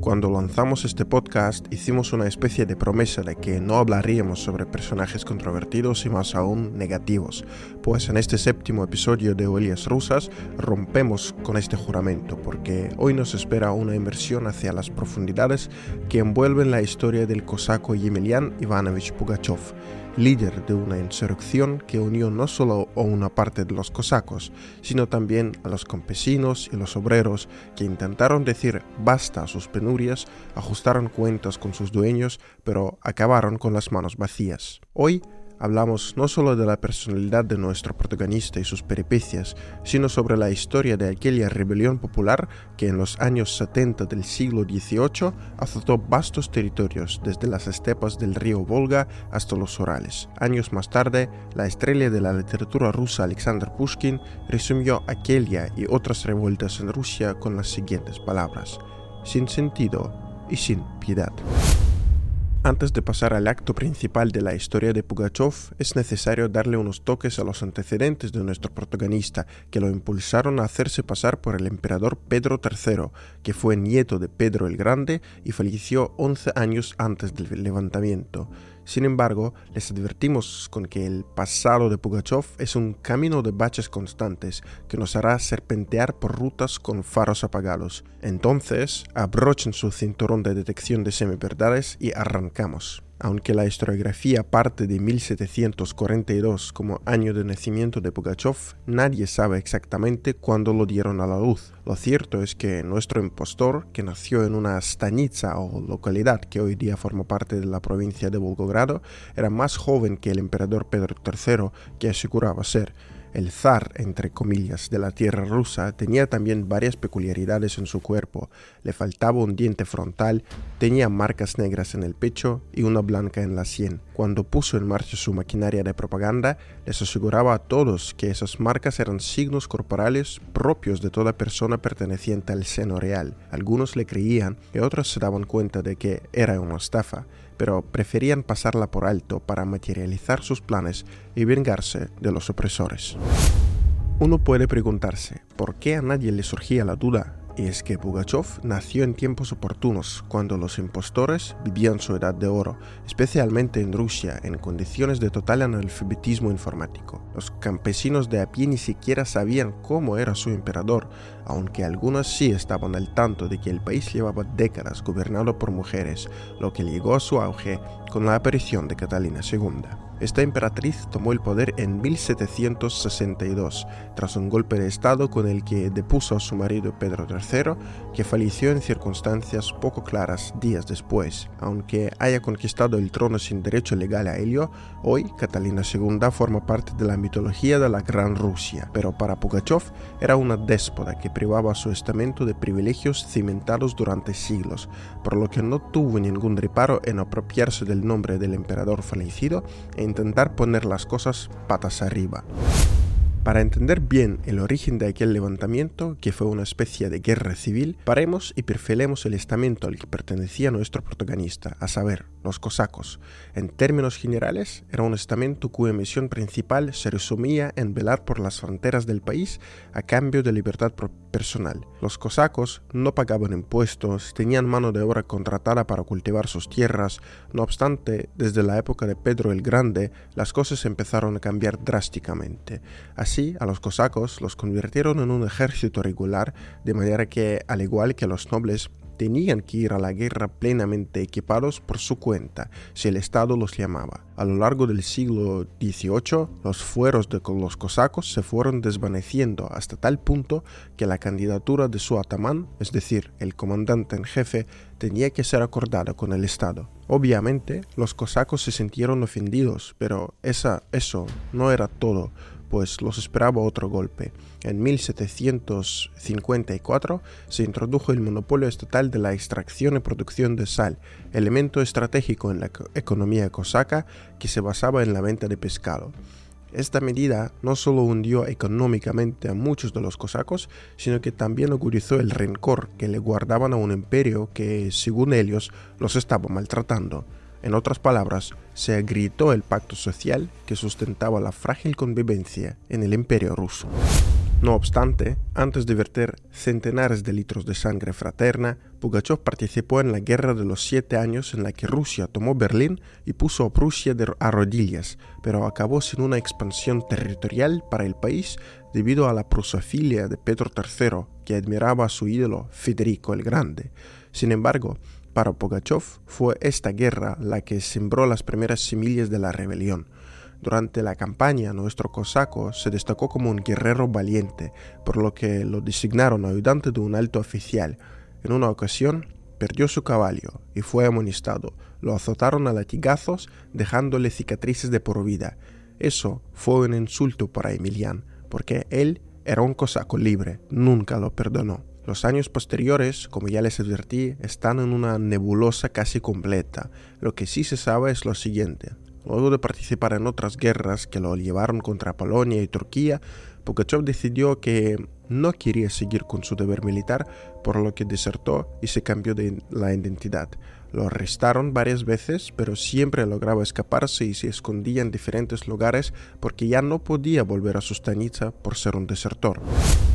Cuando lanzamos este podcast hicimos una especie de promesa de que no hablaríamos sobre personajes controvertidos y más aún negativos, pues en este séptimo episodio de Oelias Rusas rompemos con este juramento porque hoy nos espera una inversión hacia las profundidades que envuelven la historia del cosaco Yemelian Ivanovich Pugachov líder de una insurrección que unió no solo a una parte de los cosacos, sino también a los campesinos y los obreros que intentaron decir basta a sus penurias, ajustaron cuentas con sus dueños, pero acabaron con las manos vacías. Hoy hablamos no solo de la personalidad de nuestro protagonista y sus peripecias, sino sobre la historia de aquella rebelión popular que en los años 70 del siglo XVIII azotó vastos territorios desde las estepas del río Volga hasta los Urales. Años más tarde, la estrella de la literatura rusa Alexander Pushkin resumió aquella y otras revueltas en Rusia con las siguientes palabras, sin sentido y sin piedad. Antes de pasar al acto principal de la historia de Pugachov, es necesario darle unos toques a los antecedentes de nuestro protagonista, que lo impulsaron a hacerse pasar por el emperador Pedro III, que fue nieto de Pedro el Grande y falleció 11 años antes del levantamiento. Sin embargo, les advertimos con que el pasado de Pugachov es un camino de baches constantes que nos hará serpentear por rutas con faros apagados. Entonces, abrochen su cinturón de detección de semiverdades y arrancamos. Aunque la historiografía parte de 1742 como año de nacimiento de Pugachov, nadie sabe exactamente cuándo lo dieron a la luz. Lo cierto es que nuestro impostor, que nació en una stanitza o localidad que hoy día forma parte de la provincia de Volgogrado, era más joven que el emperador Pedro III, que aseguraba ser. El zar, entre comillas, de la tierra rusa tenía también varias peculiaridades en su cuerpo. Le faltaba un diente frontal, tenía marcas negras en el pecho y una blanca en la sien. Cuando puso en marcha su maquinaria de propaganda, les aseguraba a todos que esas marcas eran signos corporales propios de toda persona perteneciente al seno real. Algunos le creían y otros se daban cuenta de que era una estafa pero preferían pasarla por alto para materializar sus planes y vengarse de los opresores. Uno puede preguntarse, ¿por qué a nadie le surgía la duda y es que Pugachov nació en tiempos oportunos, cuando los impostores vivían su edad de oro, especialmente en Rusia, en condiciones de total analfabetismo informático. Los campesinos de a pie ni siquiera sabían cómo era su emperador, aunque algunos sí estaban al tanto de que el país llevaba décadas gobernado por mujeres, lo que llegó a su auge con la aparición de Catalina II. Esta emperatriz tomó el poder en 1762, tras un golpe de Estado con el que depuso a su marido Pedro III, que falleció en circunstancias poco claras días después. Aunque haya conquistado el trono sin derecho legal a ello, hoy Catalina II forma parte de la mitología de la Gran Rusia, pero para Pugachov era una déspota que privaba a su estamento de privilegios cimentados durante siglos, por lo que no tuvo ningún reparo en apropiarse del nombre del emperador fallecido e intentar poner las cosas patas arriba. Para entender bien el origen de aquel levantamiento, que fue una especie de guerra civil, paremos y perfilemos el estamento al que pertenecía nuestro protagonista, a saber, los cosacos. En términos generales, era un estamento cuya misión principal se resumía en velar por las fronteras del país a cambio de libertad personal. Los cosacos no pagaban impuestos, tenían mano de obra contratada para cultivar sus tierras, no obstante, desde la época de Pedro el Grande, las cosas empezaron a cambiar drásticamente. Así a los cosacos los convirtieron en un ejército regular, de manera que, al igual que los nobles, tenían que ir a la guerra plenamente equipados por su cuenta, si el Estado los llamaba. A lo largo del siglo XVIII, los fueros de los cosacos se fueron desvaneciendo hasta tal punto que la candidatura de su atamán, es decir, el comandante en jefe, tenía que ser acordada con el Estado. Obviamente, los cosacos se sintieron ofendidos, pero esa, eso no era todo pues los esperaba otro golpe. En 1754 se introdujo el monopolio estatal de la extracción y producción de sal, elemento estratégico en la economía cosaca que se basaba en la venta de pescado. Esta medida no solo hundió económicamente a muchos de los cosacos, sino que también agudizó el rencor que le guardaban a un imperio que, según ellos, los estaba maltratando. En otras palabras, se agrietó el pacto social que sustentaba la frágil convivencia en el imperio ruso. No obstante, antes de verter centenares de litros de sangre fraterna, Pugachov participó en la Guerra de los Siete Años en la que Rusia tomó Berlín y puso a Prusia a rodillas, pero acabó sin una expansión territorial para el país debido a la prusofilia de Pedro III, que admiraba a su ídolo Federico el Grande. Sin embargo, para Pugachov fue esta guerra la que sembró las primeras semillas de la rebelión. Durante la campaña, nuestro cosaco se destacó como un guerrero valiente, por lo que lo designaron ayudante de un alto oficial, en una ocasión perdió su caballo y fue amonestado. Lo azotaron a latigazos, dejándole cicatrices de por vida. Eso fue un insulto para Emilian, porque él era un cosaco libre, nunca lo perdonó. Los años posteriores, como ya les advertí, están en una nebulosa casi completa. Lo que sí se sabe es lo siguiente. Luego de participar en otras guerras que lo llevaron contra Polonia y Turquía, Pugachev decidió que no quería seguir con su deber militar, por lo que desertó y se cambió de la identidad. Lo arrestaron varias veces, pero siempre lograba escaparse y se escondía en diferentes lugares porque ya no podía volver a su stanitza por ser un desertor.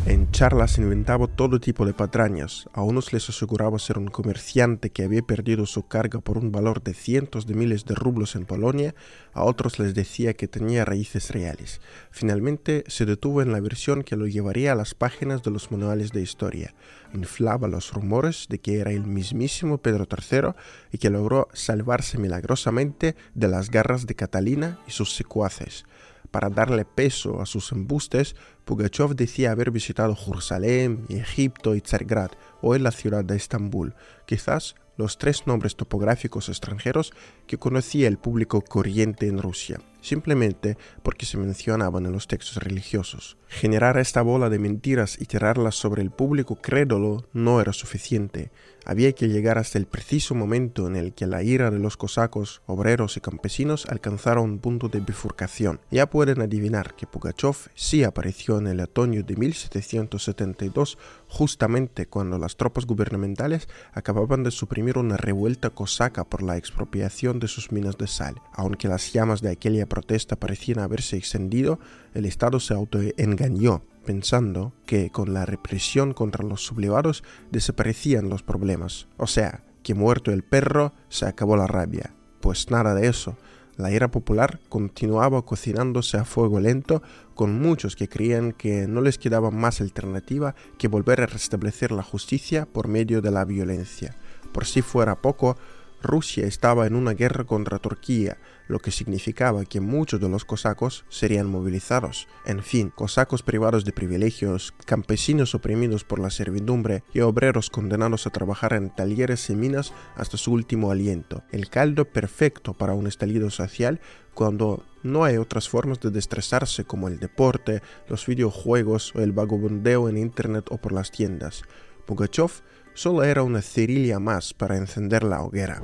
En charlas inventaba todo tipo de patrañas. A unos les aseguraba ser un comerciante que había perdido su carga por un valor de cientos de miles de rublos en Polonia, a otros les decía que tenía raíces reales. Finalmente se detuvo en la versión que lo llevaría a las páginas de los manuales de historia. Inflaba los rumores de que era el mismísimo Pedro III y que logró salvarse milagrosamente de las garras de Catalina y sus secuaces. Para darle peso a sus embustes, Pugachov decía haber visitado Jerusalén, Egipto y Tsargrad, en la ciudad de Estambul, quizás los tres nombres topográficos extranjeros que conocía el público corriente en Rusia, simplemente porque se mencionaban en los textos religiosos. Generar esta bola de mentiras y tirarlas sobre el público crédulo no era suficiente. Había que llegar hasta el preciso momento en el que la ira de los cosacos, obreros y campesinos alcanzara un punto de bifurcación. Ya pueden adivinar que Pugachov sí apareció en el otoño de 1772, justamente cuando las tropas gubernamentales acababan de suprimir una revuelta cosaca por la expropiación de sus minas de sal. Aunque las llamas de aquella protesta parecían haberse extendido, el Estado se autoengañó pensando que con la represión contra los sublevados desaparecían los problemas. O sea, que muerto el perro se acabó la rabia. Pues nada de eso. La ira popular continuaba cocinándose a fuego lento, con muchos que creían que no les quedaba más alternativa que volver a restablecer la justicia por medio de la violencia. Por si fuera poco, Rusia estaba en una guerra contra Turquía, lo que significaba que muchos de los cosacos serían movilizados. En fin, cosacos privados de privilegios, campesinos oprimidos por la servidumbre y obreros condenados a trabajar en talleres y minas hasta su último aliento. El caldo perfecto para un estallido social cuando no hay otras formas de destresarse como el deporte, los videojuegos o el vagabundeo en internet o por las tiendas. Pugachov solo era una cerilla más para encender la hoguera.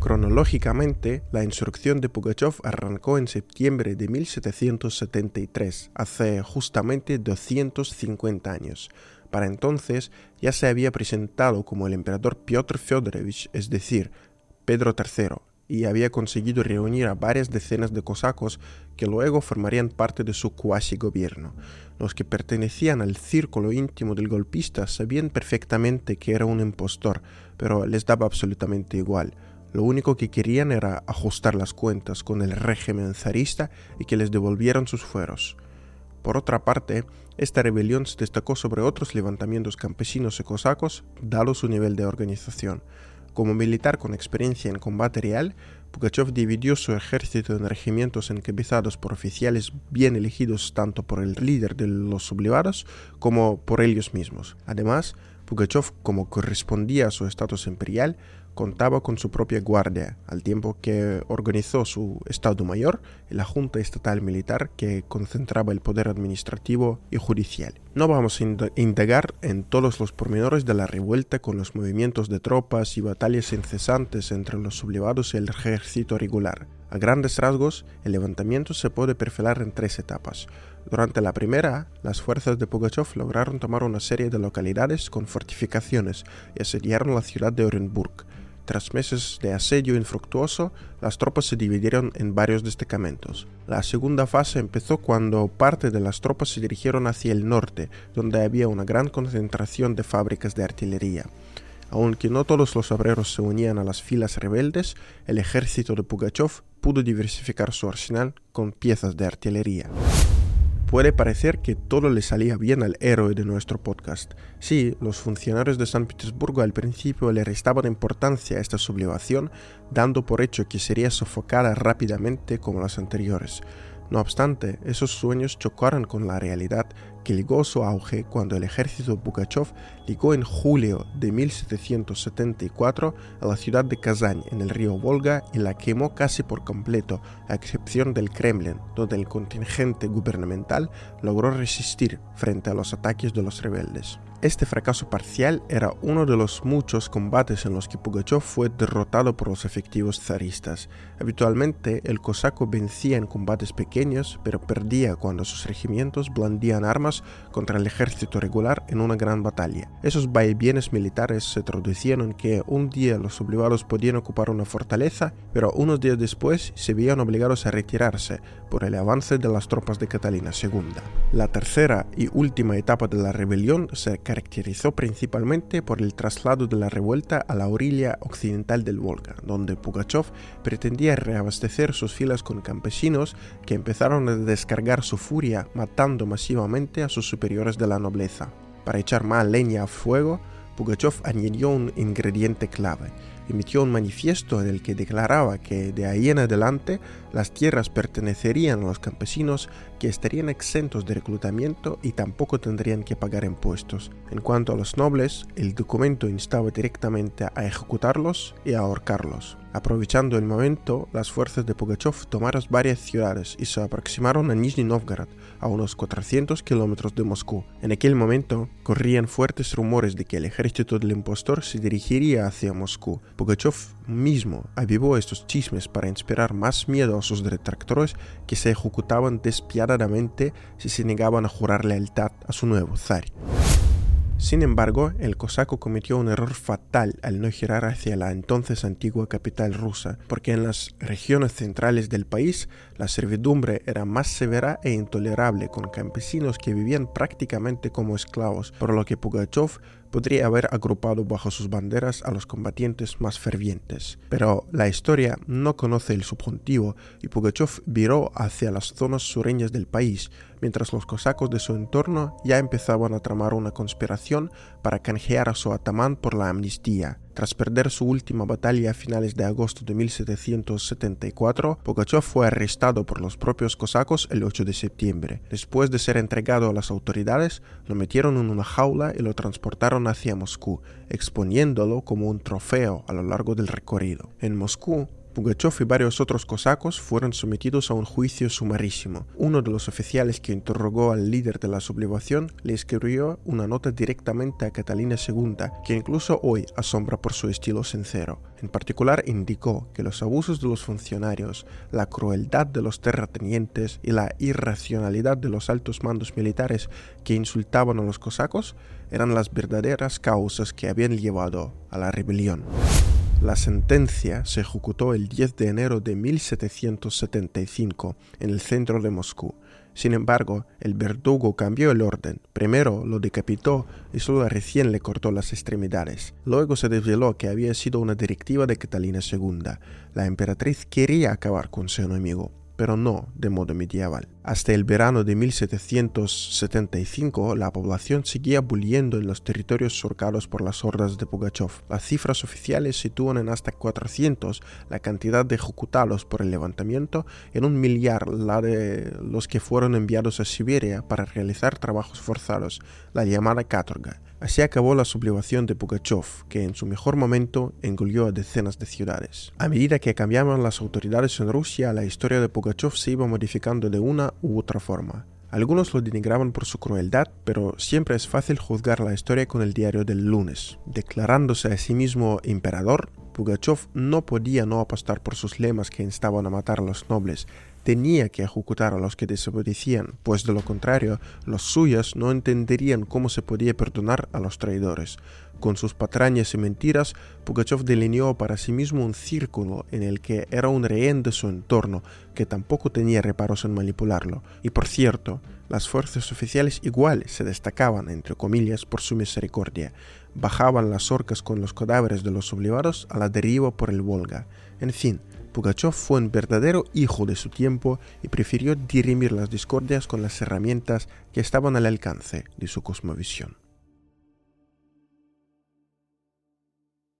Cronológicamente, la insurrección de Pugachov arrancó en septiembre de 1773, hace justamente 250 años. Para entonces ya se había presentado como el emperador Piotr Fyodorovich, es decir, Pedro III, y había conseguido reunir a varias decenas de cosacos que luego formarían parte de su cuasi gobierno. Los que pertenecían al círculo íntimo del golpista sabían perfectamente que era un impostor, pero les daba absolutamente igual. Lo único que querían era ajustar las cuentas con el régimen zarista y que les devolvieran sus fueros. Por otra parte, esta rebelión se destacó sobre otros levantamientos campesinos y cosacos, dado su nivel de organización. Como militar con experiencia en combate real, Pugachev dividió su ejército en regimientos encabezados por oficiales bien elegidos tanto por el líder de los sublevados como por ellos mismos. Además, Pugachev, como correspondía a su estatus imperial, contaba con su propia guardia, al tiempo que organizó su Estado Mayor y la Junta Estatal Militar que concentraba el poder administrativo y judicial. No vamos a indagar en todos los pormenores de la revuelta con los movimientos de tropas y batallas incesantes entre los sublevados y el ejército regular. A grandes rasgos, el levantamiento se puede perfilar en tres etapas. Durante la primera, las fuerzas de Pugachev lograron tomar una serie de localidades con fortificaciones y asediaron la ciudad de Orenburg. Tras meses de asedio infructuoso, las tropas se dividieron en varios destacamentos. La segunda fase empezó cuando parte de las tropas se dirigieron hacia el norte, donde había una gran concentración de fábricas de artillería. Aunque no todos los obreros se unían a las filas rebeldes, el ejército de Pugachev pudo diversificar su arsenal con piezas de artillería. Puede parecer que todo le salía bien al héroe de nuestro podcast. Sí, los funcionarios de San Petersburgo al principio le restaban importancia a esta sublevación, dando por hecho que sería sofocada rápidamente como las anteriores. No obstante, esos sueños chocaron con la realidad que ligó su auge cuando el ejército Pugachev llegó en julio de 1774 a la ciudad de Kazán en el río Volga y la quemó casi por completo, a excepción del Kremlin, donde el contingente gubernamental logró resistir frente a los ataques de los rebeldes. Este fracaso parcial era uno de los muchos combates en los que Pugachev fue derrotado por los efectivos zaristas. Habitualmente el cosaco vencía en combates pequeños, pero perdía cuando sus regimientos blandían armas contra el ejército regular en una gran batalla. Esos vaivienes militares se traducían en que un día los sublevados podían ocupar una fortaleza, pero unos días después se veían obligados a retirarse por el avance de las tropas de Catalina II. La tercera y última etapa de la rebelión se caracterizó principalmente por el traslado de la revuelta a la orilla occidental del Volga, donde Pugachev pretendía reabastecer sus filas con campesinos que empezaron a descargar su furia matando masivamente a sus superiores de la nobleza. Para echar más leña a fuego, Pugachev añadió un ingrediente clave, emitió un manifiesto en el que declaraba que de ahí en adelante las tierras pertenecerían a los campesinos que estarían exentos de reclutamiento y tampoco tendrían que pagar impuestos. En cuanto a los nobles, el documento instaba directamente a ejecutarlos y a ahorcarlos. Aprovechando el momento, las fuerzas de Pugachev tomaron varias ciudades y se aproximaron a Nizhny Novgorod, a unos 400 kilómetros de Moscú. En aquel momento, corrían fuertes rumores de que el ejército del impostor se dirigiría hacia Moscú. Pugachev mismo avivó estos chismes para inspirar más miedo a sus detractores que se ejecutaban despiadadamente si se negaban a jurar lealtad a su nuevo zar. Sin embargo, el cosaco cometió un error fatal al no girar hacia la entonces antigua capital rusa, porque en las regiones centrales del país la servidumbre era más severa e intolerable, con campesinos que vivían prácticamente como esclavos, por lo que Pugachev podría haber agrupado bajo sus banderas a los combatientes más fervientes. Pero la historia no conoce el subjuntivo y Pugachev viró hacia las zonas sureñas del país, mientras los cosacos de su entorno ya empezaban a tramar una conspiración para canjear a su atamán por la amnistía. Tras perder su última batalla a finales de agosto de 1774, Pugachev fue arrestado por los propios cosacos el 8 de septiembre. Después de ser entregado a las autoridades, lo metieron en una jaula y lo transportaron hacia Moscú, exponiéndolo como un trofeo a lo largo del recorrido. En Moscú, Pugachev y varios otros cosacos fueron sometidos a un juicio sumarísimo. Uno de los oficiales que interrogó al líder de la sublevación le escribió una nota directamente a Catalina II, que incluso hoy asombra por su estilo sincero. En particular indicó que los abusos de los funcionarios, la crueldad de los terratenientes y la irracionalidad de los altos mandos militares que insultaban a los cosacos eran las verdaderas causas que habían llevado a la rebelión. La sentencia se ejecutó el 10 de enero de 1775 en el centro de Moscú. Sin embargo, el verdugo cambió el orden. Primero lo decapitó y solo recién le cortó las extremidades. Luego se desveló que había sido una directiva de Catalina II. La emperatriz quería acabar con su enemigo pero no de modo medieval. Hasta el verano de 1775, la población seguía bulliendo en los territorios surcados por las hordas de Pugachev. Las cifras oficiales sitúan en hasta 400 la cantidad de ejecutados por el levantamiento, en un millar la de los que fueron enviados a Siberia para realizar trabajos forzados, la llamada katorga. Así acabó la sublevación de Pugachev, que en su mejor momento engolió a decenas de ciudades. A medida que cambiaban las autoridades en Rusia, la historia de Pugachev se iba modificando de una u otra forma. Algunos lo denigraban por su crueldad, pero siempre es fácil juzgar la historia con el diario del lunes. Declarándose a sí mismo emperador, Pugachev no podía no apostar por sus lemas que instaban a matar a los nobles, tenía que ejecutar a los que desobedecían, pues de lo contrario, los suyos no entenderían cómo se podía perdonar a los traidores. Con sus patrañas y mentiras, Pugachev delineó para sí mismo un círculo en el que era un rehén de su entorno, que tampoco tenía reparos en manipularlo. Y por cierto, las fuerzas oficiales igual se destacaban, entre comillas, por su misericordia. Bajaban las orcas con los cadáveres de los sublevados a la deriva por el Volga. En fin, Pugachev fue un verdadero hijo de su tiempo y prefirió dirimir las discordias con las herramientas que estaban al alcance de su cosmovisión.